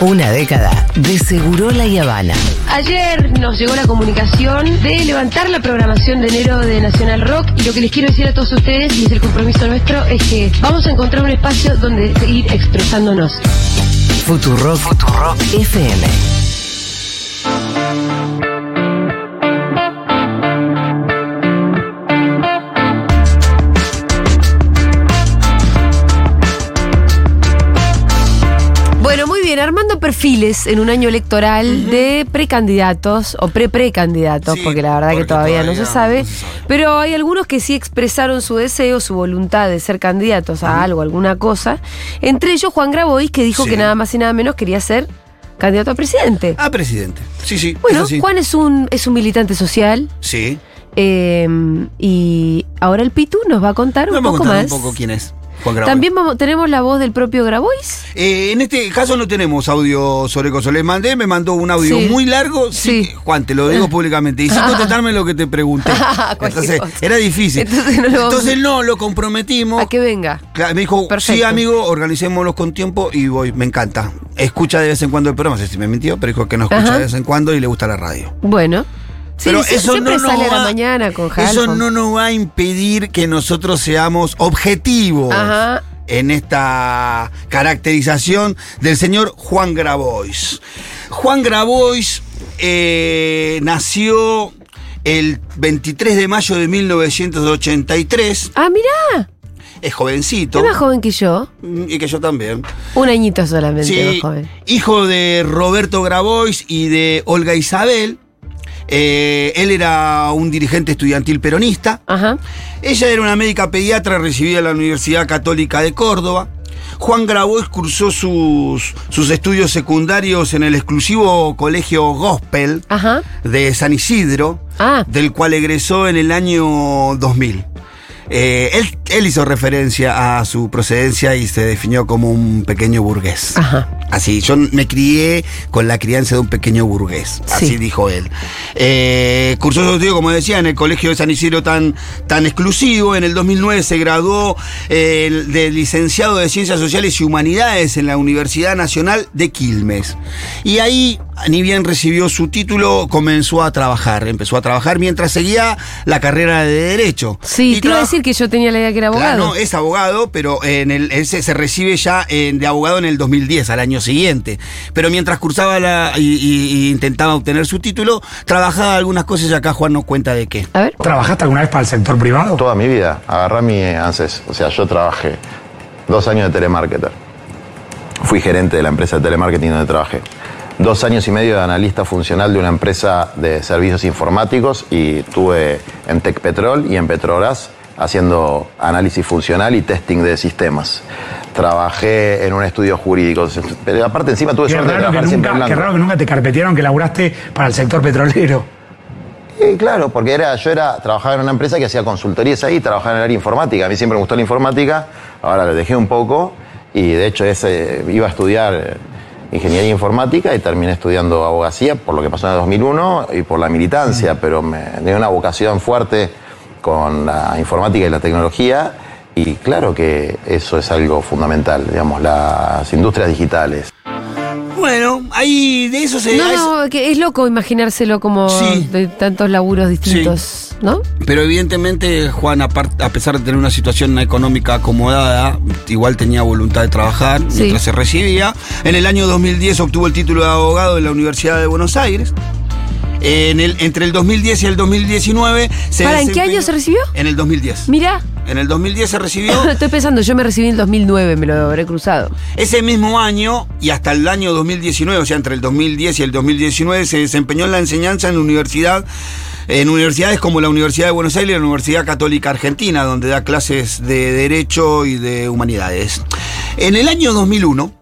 Una década de Segurola y Habana. Ayer nos llegó la comunicación de levantar la programación de enero de Nacional Rock y lo que les quiero decir a todos ustedes, y es el compromiso nuestro, es que vamos a encontrar un espacio donde seguir expresándonos. Futurock, Futurock FM. Perfiles en un año electoral de precandidatos o pre-precandidatos, Sí, porque la verdad que todavía, no, se sabe, no se sabe. pero hay algunos que sí expresaron su deseo, su voluntad de ser candidatos a algo, alguna cosa, entre ellos Juan Grabois, que dijo Sí. que nada más y nada menos quería ser candidato a presidente. Ah, presidente. Sí, sí. bueno. Juan es un, es un militante social Sí. eh, y ahora el Pitu nos va a contar un a poco contar más. un poco quién es Juan Grabois. También vamos- tenemos la voz del propio Grabois. Eh, en este caso no tenemos audio sobre cosas. Les mandé, me mandó un audio Sí. muy largo. Sí. Sí. Juan, te lo digo públicamente. Y sin contestarme lo que te pregunté. Cualquier Entonces, era difícil. Entonces no lo vamos- Entonces, no, lo comprometimos. A que venga. Claro, me dijo, sí, amigo, organicémoslos con tiempo y voy. Me encanta. Escucha de vez en cuando el programa. No sé si me mintió, pero dijo que no escucha Ajá. de vez en cuando y le gusta la radio. Bueno. Sí, Pero sí, eso siempre no nos sale la va- mañana con Eso no nos va a impedir que nosotros seamos objetivos Ajá. en esta caracterización del señor Juan Grabois. Juan Grabois eh, nació el 23 de mayo de 1983. Ah, mirá. Es jovencito. Es más joven que yo. Y que yo también. Un añito solamente más Sí, joven. hijo de Roberto Grabois y de Olga Isabel. Eh, él era un dirigente estudiantil peronista. Ajá. Ella era una médica pediatra recibida en la Universidad Católica de Córdoba. Juan Grabois cursó sus, sus estudios secundarios en el exclusivo colegio Gospel Ajá. de San Isidro, Ah. del cual egresó en el año 2000. Eh, él, él hizo referencia a su procedencia y se definió como un pequeño burgués. Ajá. Así, yo me crié con la crianza de un pequeño burgués, así Sí. dijo él. Eh, cursó su estudio, como decía, en el colegio de San Isidro tan, tan exclusivo. En el 2009 se graduó eh, de licenciado de Ciencias Sociales y Humanidades en la Universidad Nacional de Quilmes. Y ahí, ni bien recibió su título, comenzó a trabajar. Empezó a trabajar mientras seguía la carrera de Derecho. Sí, Y te iba a decir que yo tenía la idea que era abogado. Claro, no, es abogado, pero en el, él se, se recibe ya en- de abogado en el 2010, al año siguiente. Pero mientras cursaba la, y, y- y intentaba obtener su título, trabajaba algunas cosas y acá Juan nos cuenta de qué. A ver. ¿Trabajaste alguna vez para el sector privado? Toda mi vida, agarré mi ANSES. O sea, yo trabajé dos años de telemarketer. Fui gerente de la empresa de telemarketing donde trabajé. Dos años y medio de analista funcional de una empresa de servicios informáticos y estuve en Tecpetrol y en Petrobras haciendo análisis funcional y testing de sistemas. Trabajé en un estudio jurídico. Pero aparte encima tuve Qué suerte de que trabajar en nunca, qué raro que nunca te carpetearon que laburaste para el sector petrolero. Sí, claro, porque era, yo era, trabajaba en una empresa que hacía consultorías ahí, trabajaba en el área informática. A mí siempre me gustó la informática, ahora lo dejé un poco y de hecho ese, iba a estudiar ingeniería informática y terminé estudiando abogacía por lo que pasó en el 2001 y por la militancia, pero me tenía una vocación fuerte con la informática y la tecnología y claro que eso es algo fundamental, digamos, las industrias digitales. Bueno, ahí de eso se... a No, no, que es loco imaginárselo como Sí. de tantos laburos distintos, ¿no? Pero evidentemente Juan, apart- a pesar de tener una situación económica acomodada, igual tenía voluntad de trabajar Sí. mientras se recibía. En el año 2010 obtuvo el título de abogado en la Universidad de Buenos Aires. En el, entre el 2010 y el 2019 se ¿Para en qué año se recibió? En el 2010. Mira, En el 2010 se recibió. estoy pensando, yo me recibí en el 2009, me lo habré cruzado. Ese mismo año y hasta el año 2019, o sea, entre el 2010 y el 2019, se desempeñó en la enseñanza en la universidad, en universidades como la Universidad de Buenos Aires y la Universidad Católica Argentina, donde da clases de Derecho y de Humanidades. En el año 2001,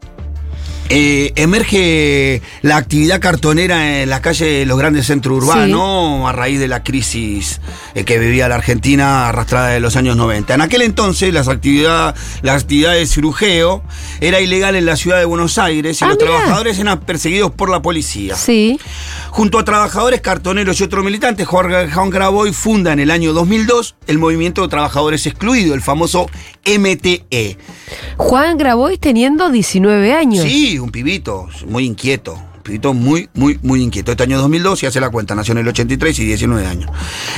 eh, emerge la actividad cartonera en las calles de los grandes centros urbanos a raíz de la crisis eh, que vivía la Argentina arrastrada de los años 90. En aquel entonces las actividad, la actividad de cirujeo era ilegal en la ciudad de Buenos Aires y Ah, los mirá. trabajadores eran perseguidos por la policía. Sí. Junto a trabajadores, cartoneros y otros militantes, Juan Juan Graboy funda en el año 2002 el Movimiento de Trabajadores Excluidos, el famoso MTE. Juan Grabois teniendo 19 años. Sí, un pibito, muy inquieto. Muy, muy, muy inquieto. Este año 2002, ya hace la cuenta, nació en el 83 y 19 años.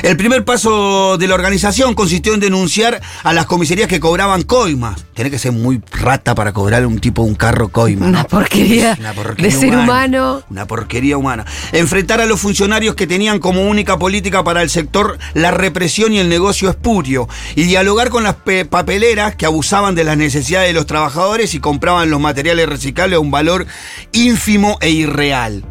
El primer paso de la organización consistió en denunciar a las comisarías que cobraban coimas. Tiene que ser muy rata para cobrar un tipo un carro coima. Una ¿no? porquería Una porquería de ser humano. Una porquería humana. Enfrentar a los funcionarios que tenían como única política para el sector la represión y el negocio espurio. Y dialogar con las pe- papeleras que abusaban de las necesidades de los trabajadores y compraban los materiales reciclables a un valor ínfimo e irreal real.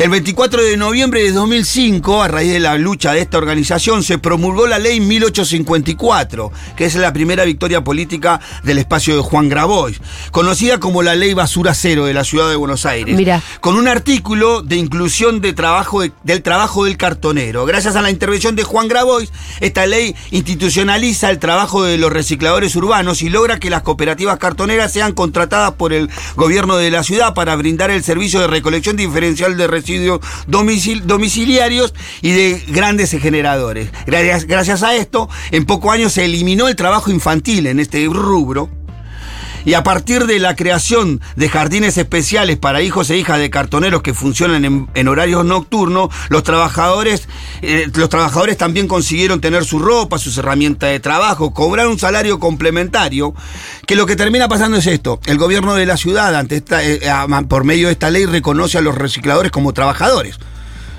El 24 de noviembre de 2005, a raíz de la lucha de esta organización, se promulgó la ley 1854, que es la primera victoria política del espacio de Juan Grabois, conocida como la ley basura cero de la ciudad de Buenos Aires, Mirá. con un artículo de inclusión de trabajo de- del trabajo del cartonero. Gracias a la intervención de Juan Grabois, esta ley institucionaliza el trabajo de los recicladores urbanos y logra que las cooperativas cartoneras sean contratadas por el gobierno de la ciudad para brindar el servicio de recolección diferencial de residuos domicil- domiciliarios y de grandes generadores. Gracias, gracias a esto, en pocos años se eliminó el trabajo infantil en este rubro. Y a partir de la creación de jardines especiales para hijos e hijas de cartoneros que funcionan en, en horarios nocturnos, los trabajadores, eh, los trabajadores también consiguieron tener su ropa, sus herramientas de trabajo, cobrar un salario complementario, que lo que termina pasando es esto. El gobierno de la ciudad, ante esta, eh, por medio de esta ley, reconoce a los recicladores como trabajadores.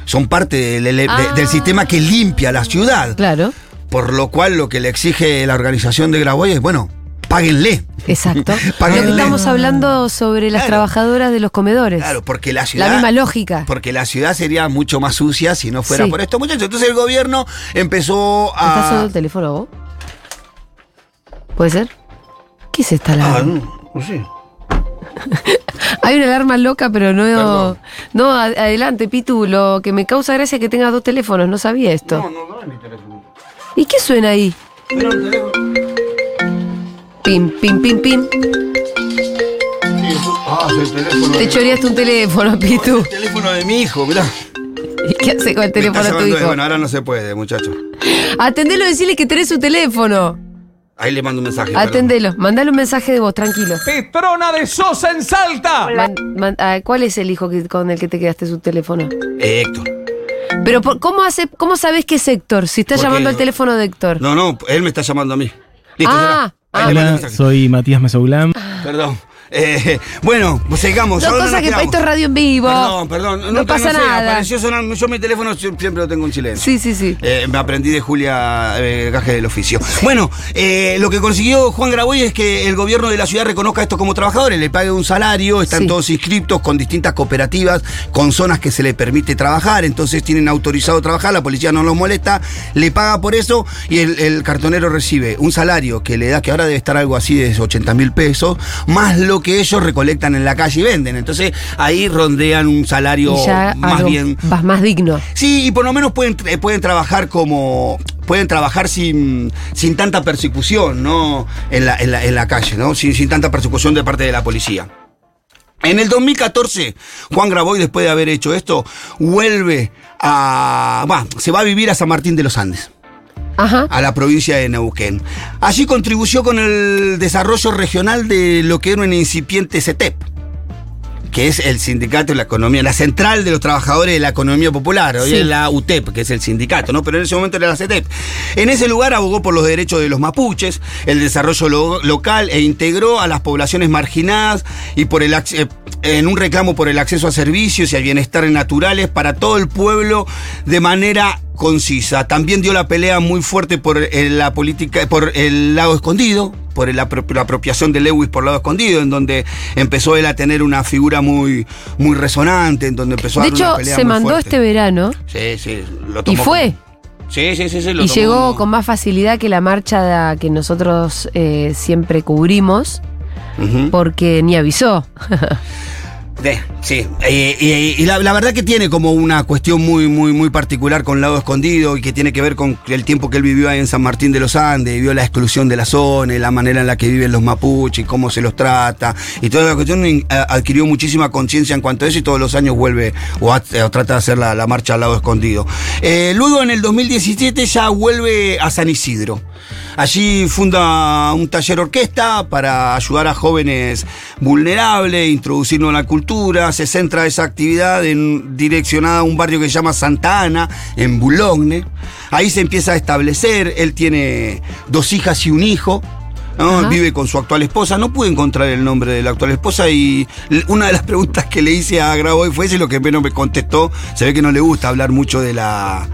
Son parte del, Ah. del sistema que limpia la ciudad. Claro, Por lo cual lo que le exige la organización de Graboy es, bueno, páguenle. exacto. Lo Páguenle. que estamos hablando sobre las Claro. trabajadoras de los comedores. Claro, porque la ciudad. La misma lógica. Porque la ciudad sería mucho más sucia si no fuera Sí. por estos muchachos. Entonces el gobierno empezó ¿Estás sonando a. el teléfono vos? ¿Puede ser? ¿Qué es esta Ah, alarma? no, no sé. Hay una alarma loca, pero no. Perdón. No, a- adelante, Pitu. Lo que me causa gracia es que tengas dos teléfonos. No sabía esto. No, no, no es mi teléfono. ¿Y qué suena ahí? Teléfono. Pim, pim, pim, pim. Ah, es el teléfono. Te de- choreaste un teléfono, Pitu. El teléfono de mi hijo, mirá. ¿Y qué hace con el Me teléfono de tu hijo? Bueno, ahora no se puede, muchacho. Atendelo, decirle que tenés su teléfono. Ahí le mando un mensaje. perdón. Atendelo. Mandale un mensaje de voz, tranquilo. Petrona de Sosa en Salta. Man- man- ah, ¿Cuál es el hijo que- con el que te quedaste su teléfono? Eh, Héctor. Pero por- ¿cómo hace, cómo sabes que es Héctor? Si está Porque- llamando al teléfono de Héctor. No, no, él me está llamando a mí. Listo, Ah. Ahí Hola, mensaje. soy Matías Mesoulam. Perdón. Eh, bueno, pues sigamos. Dos ¿Ahora cosas que esto es radio en vivo. Perdón, perdón. No pasa sé, nada. Apareció sonar, yo mi teléfono siempre lo tengo en silencio. Sí, sí, sí. Eh, me aprendí de Julia eh, Gaje del Oficio. Bueno, eh, lo que consiguió Juan Graboy es que el gobierno de la ciudad reconozca esto como trabajadores, le pague un salario, están Sí. todos inscriptos con distintas cooperativas, con zonas que se les permite trabajar, entonces tienen autorizado trabajar, la policía no los molesta, le paga por eso y el, el cartonero recibe un salario que le da, que ahora debe estar algo así de 80 mil pesos, más lo que ellos recolectan en la calle y venden. Entonces ahí rondean un salario ya más bien más digno. Sí, y por lo menos pueden, eh, pueden trabajar como. Pueden trabajar sin, sin tanta persecución, ¿no? En la, en la, en la calle, ¿no? Sin, sin tanta persecución de parte de la policía. En el 2014, Juan Graboy, después de haber hecho esto, vuelve a. Va, se va a vivir a San Martín de los Andes Ajá. a la provincia de Neuquén. Allí contribuyó con el desarrollo regional de lo que era un incipiente CETEP, que es el sindicato de la economía, la central de los trabajadores de la economía popular, hoy Sí. es la UTEP, que es el sindicato, ¿no? Pero en ese momento era la CETEP. En ese lugar abogó por los derechos de los mapuches, el desarrollo lo- local e integró a las poblaciones marginadas y por el en un reclamo por el acceso a servicios y al bienestar naturales para todo el pueblo de manera concisa. También dio la pelea muy fuerte por eh, la política, por el lado escondido, por la apropiación de Lewis por lado escondido, en donde empezó él a tener una figura muy, muy resonante, en donde empezó a De dar una hecho, pelea se muy mandó fuerte. este verano Sí, sí, lo y tomó fue. como- Sí, sí, sí, sí, lo Y tomó llegó como- con más facilidad que la marcha que nosotros eh, siempre cubrimos, porque ni avisó. Sí, Eh, y, la, verdad que tiene como una cuestión muy, muy, muy particular con Lado Escondido y que tiene que ver con el tiempo que él vivió ahí en San Martín de los Andes, vio la exclusión de la zona, y la manera en la que viven los mapuches, cómo se los trata, y toda la cuestión a- adquirió muchísima conciencia en cuanto a eso y todos los años vuelve o, o trata de hacer la, la marcha al Lado Escondido. Eh, luego en el 2017 ya vuelve a San Isidro. Allí funda un taller orquesta para ayudar a jóvenes vulnerables, introducirnos en la cultura. Se centra esa actividad en, direccionada a un barrio que se llama Santa Ana, en Boulogne. Ahí se empieza a establecer. Él tiene dos hijas y un hijo. ¿No? Ajá. Vive con su actual esposa. No pude encontrar el nombre de la actual esposa y una de las preguntas que le hice a Graboy fue ese, lo que menos me contestó. Se ve que no le gusta hablar mucho de la.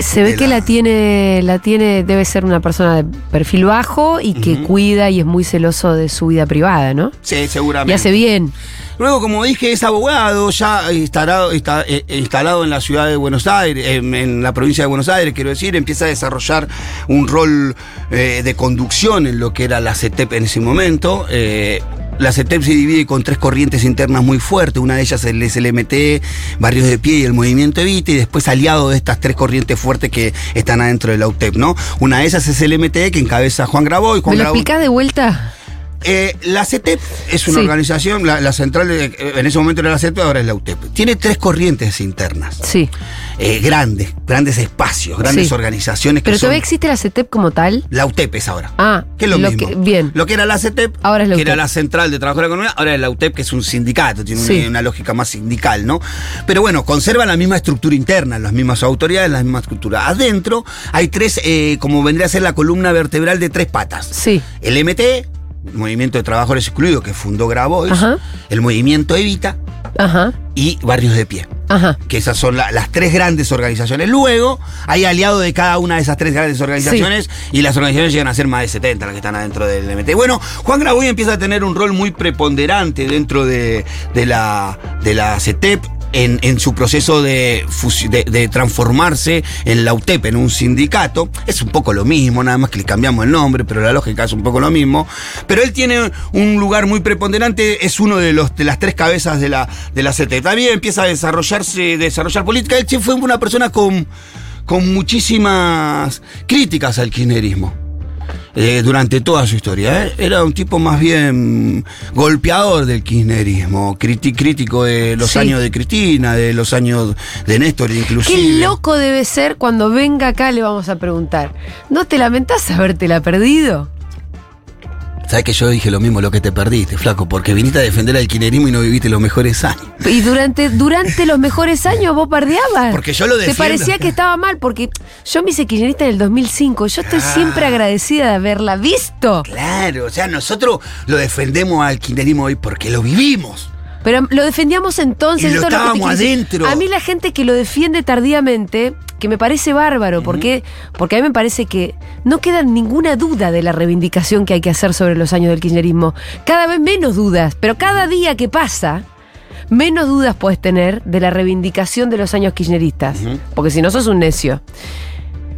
Se ve que la tiene, la tiene, debe ser una persona de perfil bajo y que cuida y es muy celoso de su vida privada, ¿no? Sí, seguramente. Y hace bien. Luego, como dije, es abogado, ya instalado, está, eh, instalado en la ciudad de Buenos Aires, en, en la provincia de Buenos Aires, quiero decir, empieza a desarrollar un rol eh, de conducción en lo que era la CETEP en ese momento. Eh, la CETEP se divide con tres corrientes internas muy fuertes, una de ellas es el SLMT, Barrios de Pie y el Movimiento Evita, y después aliado de estas tres corrientes fuertes que están adentro de la UTEP, ¿no? Una de ellas es el MT, que encabeza Juan Graboy. Juan ¿Me lo Graboy- de vuelta? Eh, la CETEP es una Sí. organización, la, la central, de- eh, en ese momento era la CETEP, ahora es la UTEP. Tiene tres corrientes internas, Sí. eh, grandes, grandes espacios, grandes Sí. organizaciones que Pero son... todavía existe la CETEP como tal. La UTEP es ahora. Ah, que es lo, lo mismo. que- bien. Lo que era la CETEP, Ahora es la que UTEP. era la Central de Trabajo de la Economía, ahora es la UTEP, que es un sindicato, tiene Sí. una, una lógica más sindical, ¿no? Pero bueno, conserva la misma estructura interna, las mismas autoridades, la misma estructura. Adentro hay tres, eh, como vendría a ser la columna vertebral de tres patas. Sí. El MT, el Movimiento de Trabajadores Excluidos, que fundó Grabois, Ajá. el Movimiento Evita Ajá. y Barrios de Pie. Ajá. Que esas son la- las tres grandes organizaciones. Luego hay aliados de cada una de esas tres grandes organizaciones y las organizaciones llegan a ser más de 70 las que están adentro del MT. Bueno, Juan Graboy empieza a tener un rol muy preponderante dentro de, de la, de la CETEP. En, su proceso de, transformarse en la UTEP, en un sindicato. Es un poco lo mismo, nada más que le cambiamos el nombre, pero la lógica es un poco lo mismo. Pero él tiene un lugar muy preponderante, es uno de, los, de las tres cabezas de la, de la. También empieza a desarrollarse, desarrollar política. Él fue una persona con, con muchísimas críticas al kirchnerismo. Eh, durante toda su historia. ¿eh? Era un tipo más bien golpeador del kirchnerismo, crítico de los Sí. años de Cristina, de los años de Néstor inclusive. Qué loco debe ser cuando venga acá le vamos a preguntar. ¿No te lamentás habértela perdido? Sabes que yo dije lo mismo, lo que te perdiste, flaco, porque viniste a defender al kirchnerismo y no viviste los mejores años. Y durante, durante los mejores años vos pardeabas. Porque yo lo Te defiendo. parecía que estaba mal, porque yo me hice kirchnerista en el 2005. Yo estoy siempre agradecida de haberla visto. Claro, o sea, nosotros lo defendemos al kirchnerismo hoy porque lo vivimos. Pero lo defendíamos entonces. Y lo es estábamos adentro. A mí la gente que lo defiende tardíamente, que me parece bárbaro, porque, porque a mí me parece que no queda ninguna duda de la reivindicación que hay que hacer sobre los años del kirchnerismo. Cada vez menos dudas, pero cada día que pasa, menos dudas puedes tener de la reivindicación de los años kirchneristas. Porque si no sos un necio.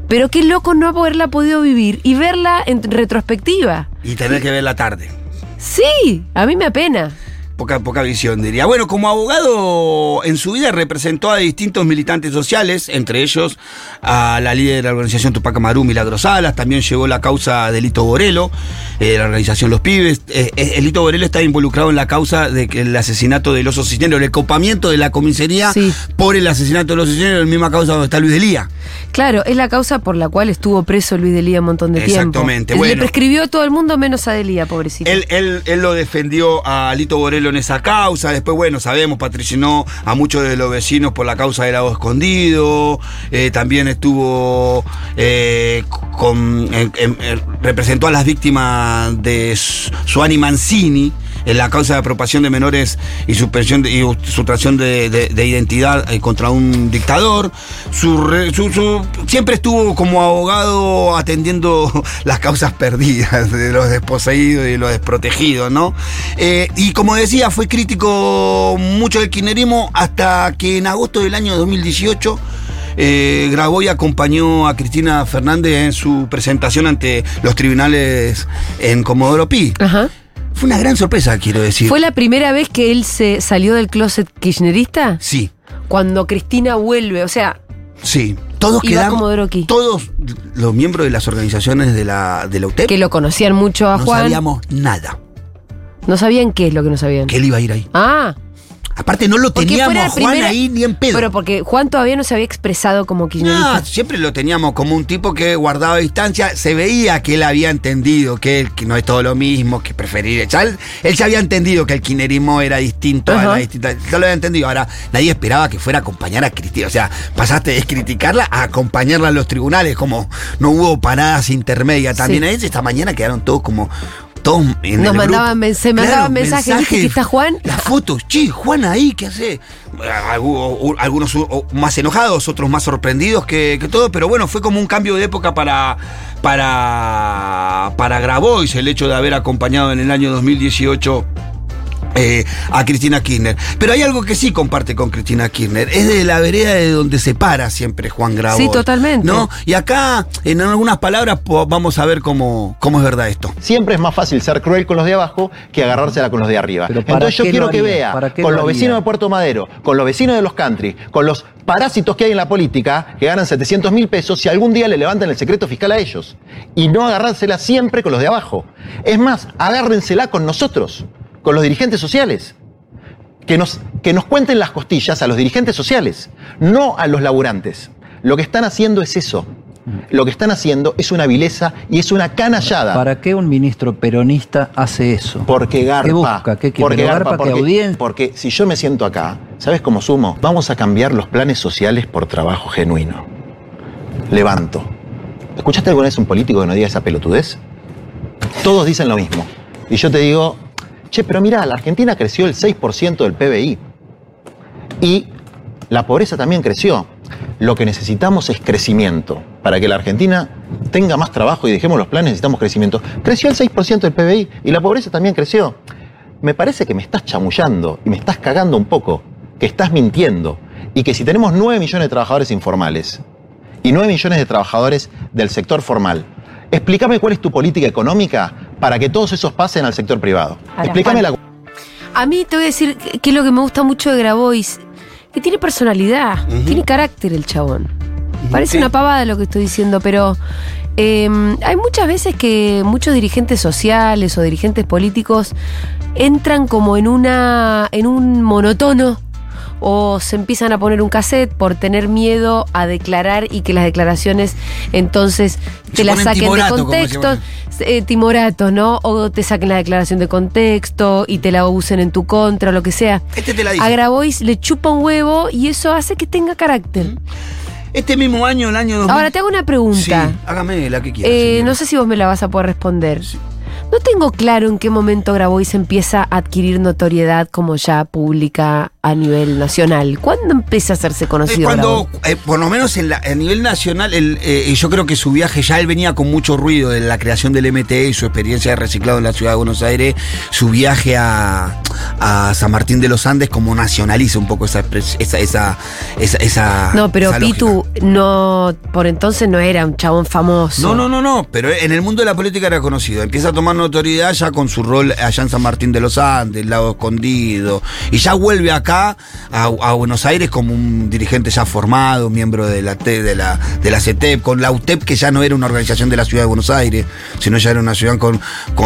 Pero qué loco no haberla podido vivir y verla en retrospectiva. Y tener que ver la tarde. Sí, a mí me apena. Poca, poca visión, diría. Bueno, como abogado en su vida representó a distintos militantes sociales, entre ellos a la líder de la organización Tupac Amaru, Milagros Salas, también llevó la causa de Lito Borelo, eh, la organización Los Pibes. Eh, eh, el Lito Borelo está involucrado en la causa del asesinato del oso cisnero, el copamiento de la comisaría Sí. por el asesinato del oso cisnero, la misma causa donde está Luis Delía. Claro, es la causa por la cual estuvo preso Luis Delía un montón de tiempo. Exactamente, Le bueno. prescribió a todo el mundo menos a Delía, pobrecito. Él, él, él lo defendió a Lito Borelo en esa causa. Después, bueno, sabemos, patrocinó a muchos de los vecinos por la causa del lago escondido. Eh, también estuvo eh, con. en- en- en- representó a las víctimas de Su- Suani Mancini. En la causa de apropiación de menores y suspensión de, y sustracción de, de- de identidad eh, contra un dictador. Siempre estuvo como abogado atendiendo las causas perdidas de los desposeídos y de los desprotegidos, ¿no? Eh, y como decía, fue crítico mucho del kirchnerismo hasta que en agosto del año 2018 eh, grabó y acompañó a Cristina Fernández en su presentación ante los tribunales en Comodoro Pi. Ajá. Fue una gran sorpresa, quiero decir. ¿Fue la primera vez que él se salió del closet kirchnerista? Sí, Cuando Cristina vuelve, o sea, sí. Todos quedamos. Todos los miembros de las organizaciones de la, de la UTEP que lo conocían mucho a no Juan. sabíamos nada. No sabían qué es lo que no sabían. Que él iba a ir ahí. Ah, Aparte no lo Porque teníamos a Juan primera- ahí ni en pedo. Pero porque Juan todavía no se había expresado como kirchnerista. No, siempre lo teníamos como un tipo que guardaba distancia. Se veía que él había entendido que, no es todo lo mismo, que preferir. Ya él, él ya había entendido que el kinerismo era distinto a la distinta. Ya lo había entendido. Ahora, nadie esperaba que fuera a acompañar a Cristina. O sea, pasaste de criticarla a acompañarla a los tribunales. Como no hubo paradas intermedias. También Sí. a esta mañana quedaron todos como. Todos en Nos el mandaban grupo. se mandaban mensajes, ¿viste que está Juan? Las fotos, che, Juan ahí, ¿qué hace? Algu- Algunos más enojados, otros más sorprendidos que, que todo, pero bueno, fue como un cambio de época para, para, para Grabois el hecho de haber acompañado en el año 2018 eh, a Cristina Kirchner. Pero hay algo que sí comparte con Cristina Kirchner. Es de la vereda de donde se para siempre Juan Grabois. Sí, totalmente. ¿no? Y acá, en algunas palabras, vamos a ver cómo, cómo es verdad esto. Siempre es más fácil ser cruel con los de abajo que agarrársela con los de arriba. Pero ¿para Entonces yo qué quiero que vea ¿Para qué con lo los vecinos de Puerto Madero, con los vecinos de los country, con los parásitos que hay en la política, que ganan 700 mil pesos, si algún día le levantan el secreto fiscal a ellos. Y no agarrársela siempre con los de abajo. Es más, agárrensela con nosotros, con los dirigentes sociales. Que nos, que nos cuenten las costillas a los dirigentes sociales, no a los laburantes. Lo que están haciendo es eso. Lo que están haciendo es una vileza y es una canallada. ¿Para qué un ministro peronista hace eso? Porque garpa. ¿Qué busca? ¿Qué quiere? Porque ¿Pero garpa, garpa? ¿Qué porque, audiencia? porque si yo me siento acá, ¿sabes cómo sumo? Vamos a cambiar los planes sociales por trabajo genuino. Levanto. ¿Escuchaste alguna vez un político que no diga esa pelotudez? Todos dicen lo mismo. Y yo te digo, che, pero mirá, la Argentina creció el 6% del PBI. Y la pobreza también creció. Lo que necesitamos es crecimiento. Para que la Argentina tenga más trabajo y dejemos los planes, necesitamos crecimiento. Creció el 6% del PBI y la pobreza también creció. Me parece que me estás chamullando y me estás cagando un poco, que estás mintiendo. Y que si tenemos 9 millones de trabajadores informales y 9 millones de trabajadores del sector formal, explícame cuál es tu política económica para que todos esos pasen al sector privado. Ahora, explícame Juan. la... A mí te voy a decir que es lo que me gusta mucho de Grabois, que tiene personalidad, tiene carácter el chabón. Parece Sí. una pavada lo que estoy diciendo, pero eh, hay muchas veces que muchos dirigentes sociales o dirigentes políticos entran como en una en un monotono o se empiezan a poner un cassette por tener miedo a declarar y que las declaraciones entonces te las saquen de contexto. Eh, timoratos, ¿no? O te saquen la declaración de contexto y te la usen en tu contra o lo que sea. Este te la dice. A Grabois le chupa un huevo y eso hace que tenga carácter. Este mismo año, el año 2000. Ahora te hago una Sí, pregunta. hágame la que quiera. Eh, no sé si vos me la vas a poder responder. No tengo claro en qué momento Grabois empieza a adquirir notoriedad como ya pública a nivel nacional. ¿Cuándo empieza a hacerse conocido? cuando, eh, por lo menos en la- a nivel nacional, el, eh, yo creo que su viaje ya él venía con mucho ruido de la creación del MTE y su experiencia de reciclado en la ciudad de Buenos Aires, su viaje a, a San Martín de los Andes como nacionaliza un poco esa esa, esa, esa, esa- No, pero esa Pitu no, por entonces no era un chabón famoso. No, no, no, no, pero en el mundo de la política era conocido. Empieza a tomar notoriedad ya con su rol allá en San Martín de los Andes, Lago Escondido, y ya vuelve acá a, Buenos Aires como un dirigente ya formado, miembro de la, de la, de la CETEP, con la UTEP, que ya no era una organización de la ciudad de Buenos Aires, sino ya era una ciudad con,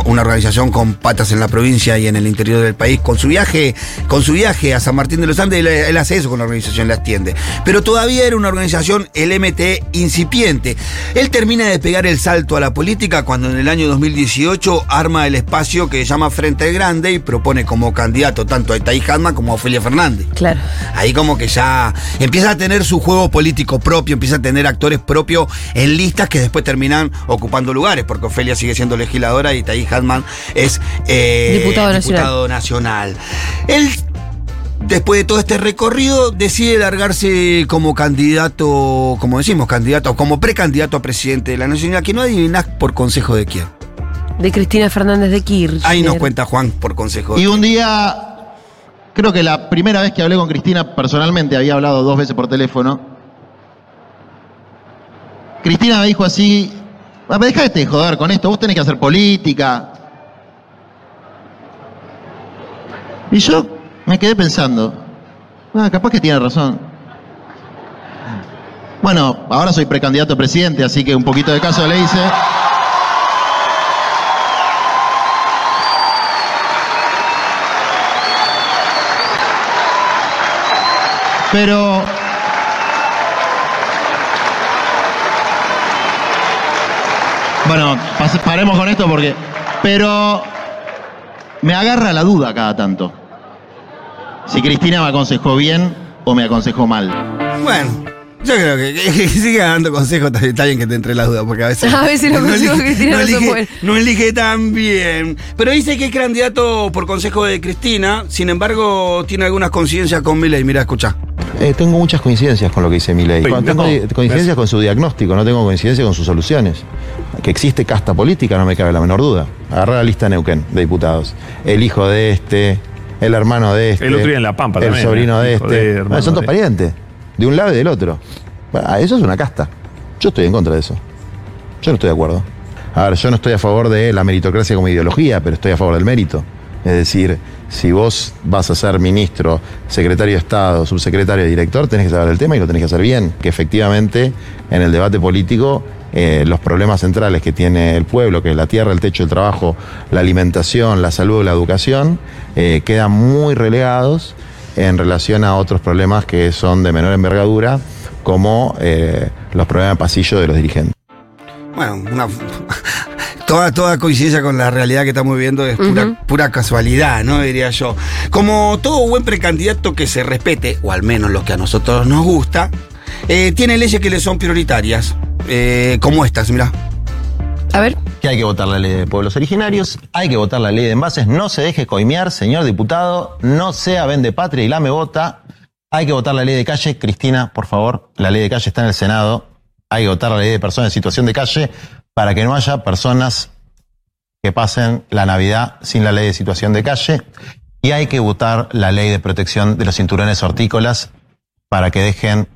una organización con patas en la provincia y en el interior del país. Con su viaje, con su viaje a San Martín de los Andes, él, él hace eso con la organización, la extiende. Pero todavía era una organización, el MT, incipiente. Él termina de pegar el salto a la política cuando en el año 2018 arma el espacio que se llama Frente Grande y propone como candidato tanto a Itaí Hadman como a Ofelia Fernández. Claro. Ahí como que ya empieza a tener su juego político propio, empieza a tener actores propios en listas que después terminan ocupando lugares, porque Ofelia sigue siendo legisladora y Taí Hadman es eh, Diputado nacional. diputado nacional. Él, después de todo este recorrido, decide largarse como candidato, como decimos, candidato, como precandidato a presidente de la Nación, que no adivinás por consejo de quién. De Cristina Fernández de Kirchner. Ahí nos cuenta Juan por consejo Y un día, creo que la primera vez que hablé con Cristina personalmente, había hablado dos veces por teléfono, Cristina me dijo así, "Ah, dejate de joder con esto, vos tenés que hacer política. Y yo me quedé pensando, "Ah, capaz que tiene razón. Bueno, ahora soy precandidato a presidente, así que un poquito de caso le hice. Pero. Bueno, paremos con esto porque. Pero. Me agarra la duda cada tanto. Si Cristina me aconsejó bien o me aconsejó mal. Bueno, yo creo que, que- que siga dando consejos, está bien que te entre las dudas, porque a veces. A veces los consejos de Cristina no son elige, no elige tan bien. Pero dice que es candidato por consejo de Cristina, sin embargo, tiene algunas coincidencias con Milei. Mira, escucha. Eh, tengo muchas coincidencias con lo que dice Milei. Tengo no. coincidencias con su diagnóstico, no tengo coincidencia con sus soluciones. Que existe casta política, no me cabe la menor duda. Agarrar la lista de Neuquén de diputados. El hijo de este, el hermano de este. El otro día en La Pampa El también, sobrino ¿eh? de este. de, son de- parientes. De un lado y del otro. Ah, eso es una casta. Yo estoy en contra de eso. Yo no estoy de acuerdo. A ver, yo no estoy a favor de la meritocracia como ideología, pero estoy a favor del mérito. Es decir, si vos vas a ser ministro, secretario de Estado, subsecretario, director, tenés que saber el tema y lo tenés que hacer bien. Que efectivamente en el debate político eh, los problemas centrales que tiene el pueblo, que es la tierra, el techo, el trabajo, la alimentación, la salud, la educación, eh, quedan muy relegados en relación a otros problemas que son de menor envergadura, como eh, los problemas de pasillo de los dirigentes. Bueno, una. Toda, toda coincidencia con la realidad que estamos viviendo es pura, pura casualidad, ¿no? Diría yo. Como todo buen precandidato que se respete, o al menos lo que a nosotros nos gusta, eh, tiene leyes que le son prioritarias, eh, como estas, mirá. A ver. que hay que votar la ley de pueblos originarios, hay que votar la ley de envases, no se deje coimear, señor diputado, no sea vende patria y la me vota, hay que votar la ley de calle, Cristina, por favor, la ley de calle está en el Senado, hay que votar la ley de personas en situación de calle para que no haya personas que pasen la Navidad sin la ley de situación de calle y hay que votar la ley de protección de los cinturones hortícolas para que dejen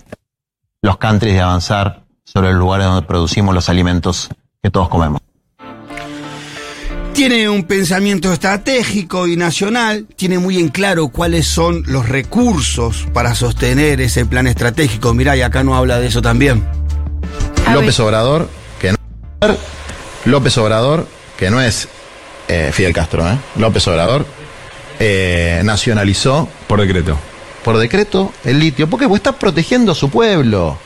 los countries de avanzar sobre los lugares donde producimos los alimentos que todos comemos. Tiene un pensamiento estratégico y nacional, tiene muy en claro cuáles son los recursos para sostener ese plan estratégico. Mirá, y acá no habla de eso también. López. Obrador, López Obrador, que no es eh, Fidel Castro, ¿eh? López Obrador, eh, nacionalizó Por decreto. por decreto el litio. Porque está protegiendo a su pueblo.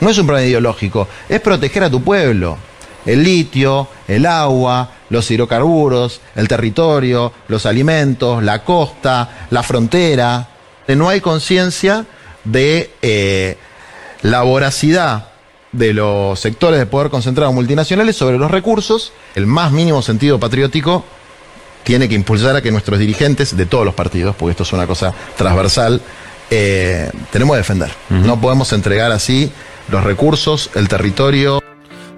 No es un problema ideológico, es proteger a tu pueblo. El litio, el agua, los hidrocarburos, el territorio, los alimentos, la costa, la frontera. No hay conciencia de eh, la voracidad de los sectores de poder concentrado multinacionales sobre los recursos. El más mínimo sentido patriótico tiene que impulsar a que nuestros dirigentes de todos los partidos, porque esto es una cosa transversal, eh, tenemos que defender. No podemos entregar así los recursos, el territorio.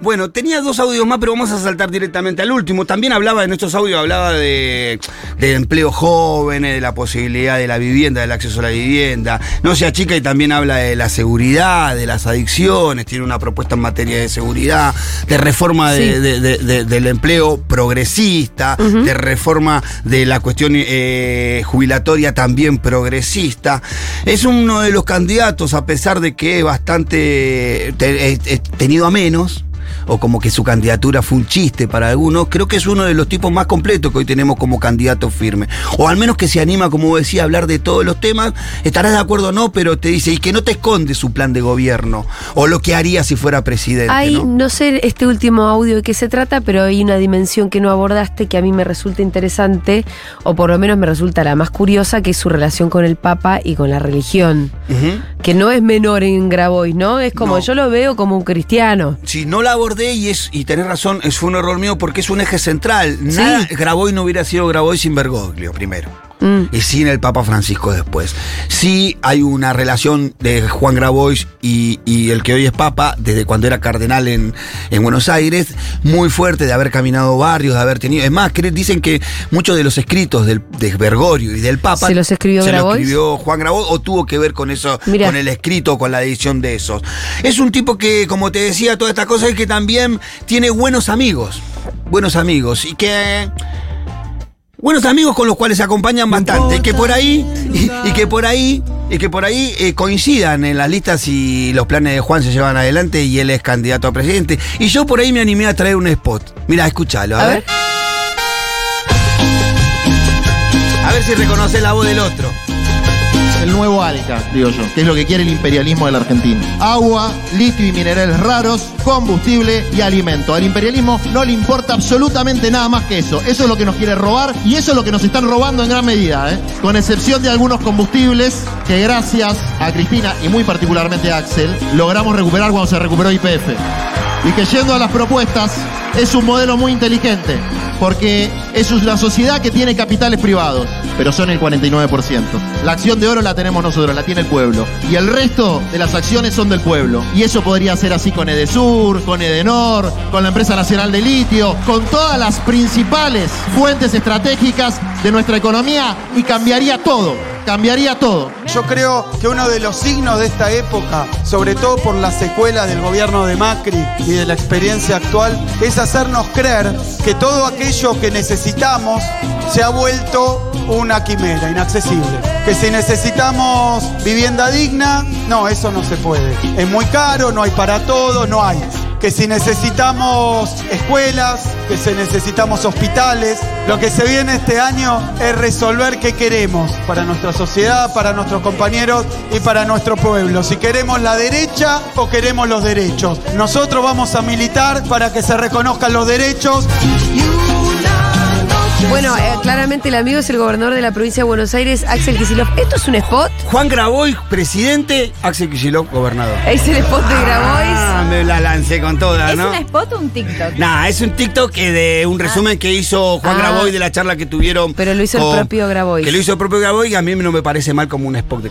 Bueno, tenía dos audios más, pero vamos a saltar directamente al último. También hablaba en estos audios, hablaba de, de empleo jóvenes, de la posibilidad de la vivienda, del acceso a la vivienda. No se achica y también habla de la seguridad, de las adicciones, tiene una propuesta en materia de seguridad, de reforma de- Sí. de- de- de- del empleo progresista, de reforma de la cuestión eh, jubilatoria también progresista. Es uno de los candidatos, a pesar de que es bastante te- tenido a menos, o como que su candidatura fue un chiste para algunos, creo que es uno de los tipos más completos que hoy tenemos como candidato firme. O al menos que se anima, como decía, a hablar de todos los temas. Estarás de acuerdo o no, pero te dice, y que no te esconde su plan de gobierno, o lo que haría si fuera presidente. Hay, ¿no? no sé este último audio de qué se trata, pero hay una dimensión que no abordaste que a mí me resulta interesante, o por lo menos me resulta la más curiosa, que es su relación con el Papa y con la religión. Que no es menor en Grabois, ¿no? Es como No. yo lo veo como un cristiano. Si no la abordé y es y tenés razón, es un error mío porque es un eje central. Nada, Grabois no hubiera sido Grabois sin Bergoglio primero. Mm. Y sin el Papa Francisco después. Sí hay una relación de Juan Grabois y, y el que hoy es Papa, desde cuando era cardenal en, en Buenos Aires, muy fuerte de haber caminado barrios, de haber tenido. Es más, dicen que muchos de los escritos del, de Bergoglio y del Papa. ¿Se los escribió se los Grabois? escribió Juan Grabois o tuvo que ver con eso, Mirá. con el escrito, con la edición de esos. Es un tipo que, como te decía, toda esta cosa es que también tiene buenos amigos. Buenos amigos. Y que. Buenos amigos con los cuales se acompañan bastante. Y que por ahí. Y, y que por ahí. Y que por ahí eh, coincidan en las listas y los planes de Juan se llevan adelante y él es candidato a presidente. Y yo por ahí me animé a traer un spot. Mira, escúchalo, a, A ver. ver. A ver si reconoce la voz del otro. El nuevo globálica, digo yo, que es lo que quiere el imperialismo de la Argentina. Agua, litio y minerales raros, combustible y alimento. Al imperialismo no le importa absolutamente nada más que eso. Eso es lo que nos quiere robar y eso es lo que nos están robando en gran medida, ¿eh? con excepción de algunos combustibles que gracias a Cristina y muy particularmente a Axel logramos recuperar cuando se recuperó IPF. Y que yendo a las propuestas, es un modelo muy inteligente, porque es una sociedad que tiene capitales privados, pero son el 49%. La acción de oro la tenemos nosotros, la tiene el pueblo. Y el resto de las acciones son del pueblo. Y eso podría ser así con Edesur, con Edenor, con la empresa nacional de litio, con todas las principales fuentes estratégicas de nuestra economía y cambiaría todo cambiaría todo. Yo creo que uno de los signos de esta época, sobre todo por la secuela del gobierno de Macri y de la experiencia actual, es hacernos creer que todo aquello que necesitamos se ha vuelto una quimera, inaccesible. Que si necesitamos vivienda digna, no, eso no se puede. Es muy caro, no hay para todo, no hay que si necesitamos escuelas, que si necesitamos hospitales, lo que se viene este año es resolver qué queremos para nuestra sociedad, para nuestros compañeros y para nuestro pueblo. Si queremos la derecha o queremos los derechos. Nosotros vamos a militar para que se reconozcan los derechos. Bueno, eh, claramente el amigo es el gobernador de la provincia de Buenos Aires, Axel Kicillof. ¿Esto es un spot? Juan Graboy, presidente, Axel Kicillof, gobernador. Es el spot de Grabois. Ah, me la lancé con toda, ¿Es ¿no? un spot o un TikTok? Nah, es un TikTok que de un resumen que hizo Juan Ah. Graboy de la charla que tuvieron. Pero lo hizo el propio Grabois. Que lo hizo el propio Graboy y a mí no me parece mal como un spot de